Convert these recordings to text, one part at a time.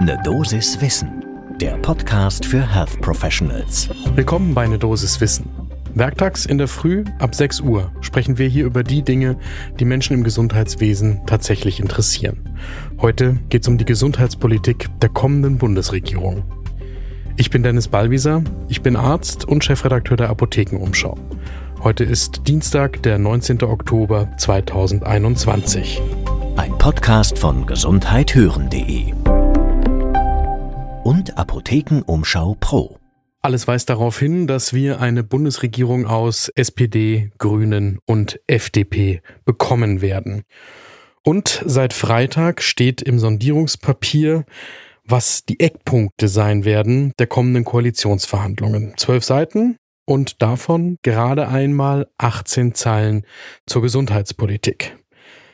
Ne Dosis Wissen, der Podcast für Health Professionals. Willkommen bei Ne Dosis Wissen. Werktags in der Früh ab 6 Uhr sprechen wir hier über die Dinge, die Menschen im Gesundheitswesen tatsächlich interessieren. Heute geht es um die Gesundheitspolitik der kommenden Bundesregierung. Ich bin Dennis Ballwieser, ich bin Arzt und Chefredakteur der Apothekenumschau. Heute ist Dienstag, der 19. Oktober 2021. Ein Podcast von gesundheithören.de und Apothekenumschau Pro. Alles weist darauf hin, dass wir eine Bundesregierung aus SPD, Grünen und FDP bekommen werden. Und seit Freitag steht im Sondierungspapier, was die Eckpunkte sein werden der kommenden Koalitionsverhandlungen. Zwölf Seiten und davon gerade einmal 18 Zeilen zur Gesundheitspolitik.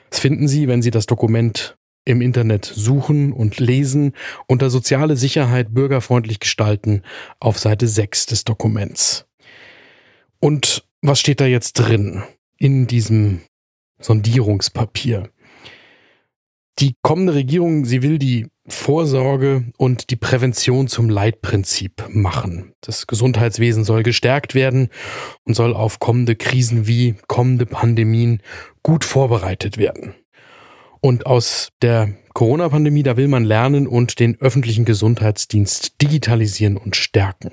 Das finden Sie, wenn Sie das Dokument im Internet suchen und lesen unter soziale Sicherheit bürgerfreundlich gestalten auf Seite 6 des Dokuments. Und was steht da jetzt drin in diesem Sondierungspapier? Die kommende Regierung, sie will die Vorsorge und die Prävention zum Leitprinzip machen. Das Gesundheitswesen soll gestärkt werden und soll auf kommende Krisen wie kommende Pandemien gut vorbereitet werden. Und aus der Corona-Pandemie, da will man lernen und den öffentlichen Gesundheitsdienst digitalisieren und stärken.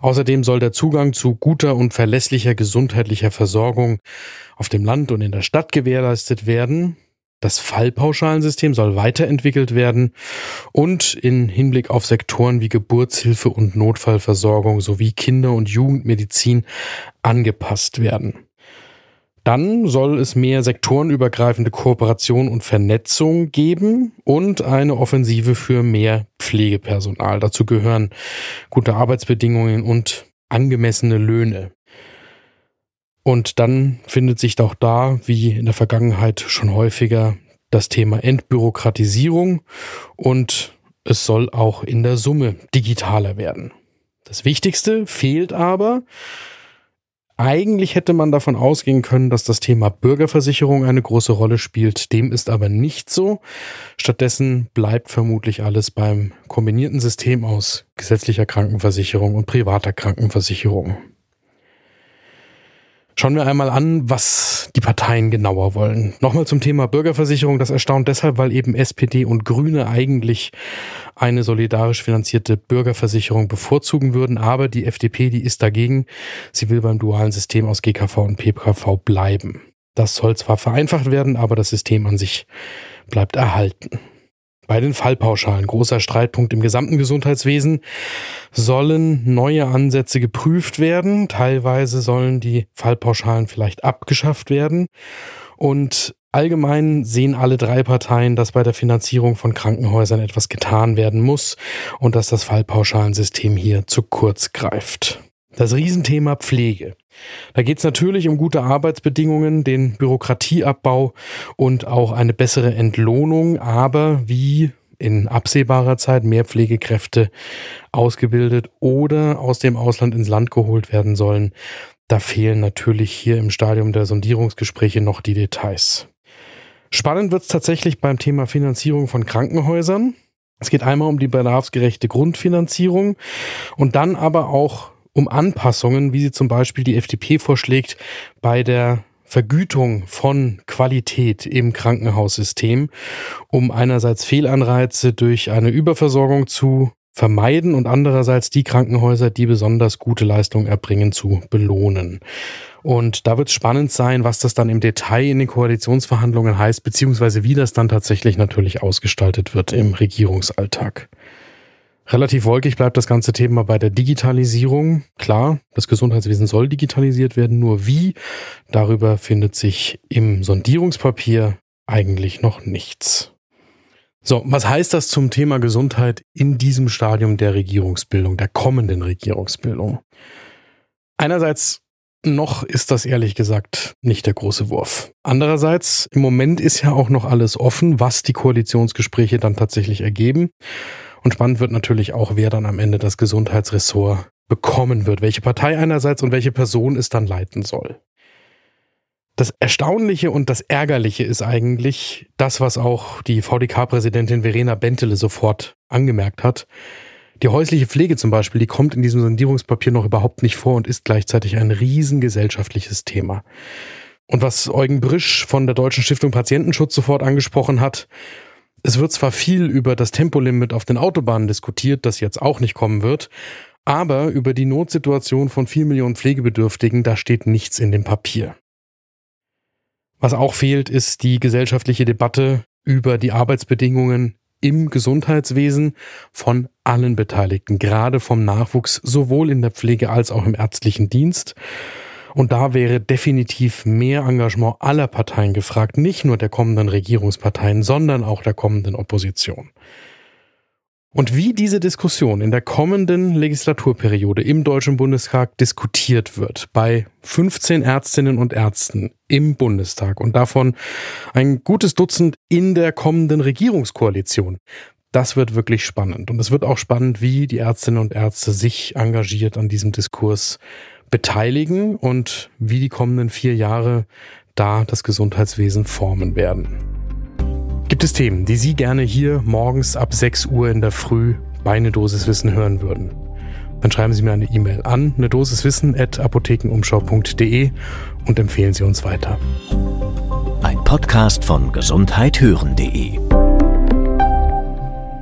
Außerdem soll der Zugang zu guter und verlässlicher gesundheitlicher Versorgung auf dem Land und in der Stadt gewährleistet werden. Das Fallpauschalensystem soll weiterentwickelt werden und in Hinblick auf Sektoren wie Geburtshilfe und Notfallversorgung sowie Kinder- und Jugendmedizin angepasst werden. Dann soll es mehr sektorenübergreifende Kooperation und Vernetzung geben und eine Offensive für mehr Pflegepersonal. Dazu gehören gute Arbeitsbedingungen und angemessene Löhne. Und dann findet sich auch da, wie in der Vergangenheit schon häufiger, das Thema Entbürokratisierung und es soll auch in der Summe digitaler werden. Das Wichtigste fehlt aber, eigentlich hätte man davon ausgehen können, dass das Thema Bürgerversicherung eine große Rolle spielt. Dem ist aber nicht so. Stattdessen bleibt vermutlich alles beim kombinierten System aus gesetzlicher Krankenversicherung und privater Krankenversicherung. Schauen wir einmal an, was die Parteien genauer wollen. Nochmal zum Thema Bürgerversicherung. Das erstaunt deshalb, weil eben SPD und Grüne eigentlich eine solidarisch finanzierte Bürgerversicherung bevorzugen würden. Aber die FDP, die ist dagegen. Sie will beim dualen System aus GKV und PKV bleiben. Das soll zwar vereinfacht werden, aber das System an sich bleibt erhalten. Bei den Fallpauschalen, großer Streitpunkt im gesamten Gesundheitswesen, sollen neue Ansätze geprüft werden. Teilweise sollen die Fallpauschalen vielleicht abgeschafft werden. Und allgemein sehen alle drei Parteien, dass bei der Finanzierung von Krankenhäusern etwas getan werden muss und dass das Fallpauschalensystem hier zu kurz greift. Das Riesenthema Pflege. Da geht es natürlich um gute Arbeitsbedingungen, den Bürokratieabbau und auch eine bessere Entlohnung, aber wie in absehbarer Zeit mehr Pflegekräfte ausgebildet oder aus dem Ausland ins Land geholt werden sollen, da fehlen natürlich hier im Stadium der Sondierungsgespräche noch die Details. Spannend wird es tatsächlich beim Thema Finanzierung von Krankenhäusern. Es geht einmal um die bedarfsgerechte Grundfinanzierung und dann aber auch um Anpassungen, wie sie zum Beispiel die FDP vorschlägt, bei der Vergütung von Qualität im Krankenhaussystem, um einerseits Fehlanreize durch eine Überversorgung zu vermeiden und andererseits die Krankenhäuser, die besonders gute Leistungen erbringen, zu belohnen. Und da wird es spannend sein, was das dann im Detail in den Koalitionsverhandlungen heißt, beziehungsweise wie das dann tatsächlich natürlich ausgestaltet wird im Regierungsalltag. Relativ wolkig bleibt das ganze Thema bei der Digitalisierung. Klar, das Gesundheitswesen soll digitalisiert werden, nur wie? Darüber findet sich im Sondierungspapier eigentlich noch nichts. So, was heißt das zum Thema Gesundheit in diesem Stadium der Regierungsbildung, der kommenden Regierungsbildung? Einerseits noch ist das ehrlich gesagt nicht der große Wurf. Andererseits, im Moment ist ja auch noch alles offen, was die Koalitionsgespräche dann tatsächlich ergeben. Und spannend wird natürlich auch, wer dann am Ende das Gesundheitsressort bekommen wird, welche Partei einerseits und welche Person es dann leiten soll. Das Erstaunliche und das Ärgerliche ist eigentlich das, was auch die VDK-Präsidentin Verena Bentele sofort angemerkt hat. Die häusliche Pflege zum Beispiel, die kommt in diesem Sondierungspapier noch überhaupt nicht vor und ist gleichzeitig ein riesengesellschaftliches Thema. Und was Eugen Brisch von der Deutschen Stiftung Patientenschutz sofort angesprochen hat, es wird zwar viel über das Tempolimit auf den Autobahnen diskutiert, das jetzt auch nicht kommen wird, aber über die Notsituation von vier Millionen Pflegebedürftigen, da steht nichts in dem Papier. Was auch fehlt, ist die gesellschaftliche Debatte über die Arbeitsbedingungen im Gesundheitswesen von allen Beteiligten, gerade vom Nachwuchs, sowohl in der Pflege als auch im ärztlichen Dienst. Und da wäre definitiv mehr Engagement aller Parteien gefragt, nicht nur der kommenden Regierungsparteien, sondern auch der kommenden Opposition. Und wie diese Diskussion in der kommenden Legislaturperiode im Deutschen Bundestag diskutiert wird, bei 15 Ärztinnen und Ärzten im Bundestag und davon ein gutes Dutzend in der kommenden Regierungskoalition, das wird wirklich spannend. Und es wird auch spannend, wie die Ärztinnen und Ärzte sich engagiert an diesem Diskurs beteiligen und wie die kommenden vier Jahre da das Gesundheitswesen formen werden. Gibt es Themen, die Sie gerne hier morgens ab 6 Uhr in der Früh bei eine Dosis Wissen hören würden? Dann schreiben Sie mir eine E-Mail an, eine apothekenumschau.de und empfehlen Sie uns weiter. Ein Podcast von gesundheithören.de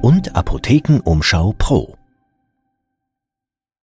und Apothekenumschau Pro.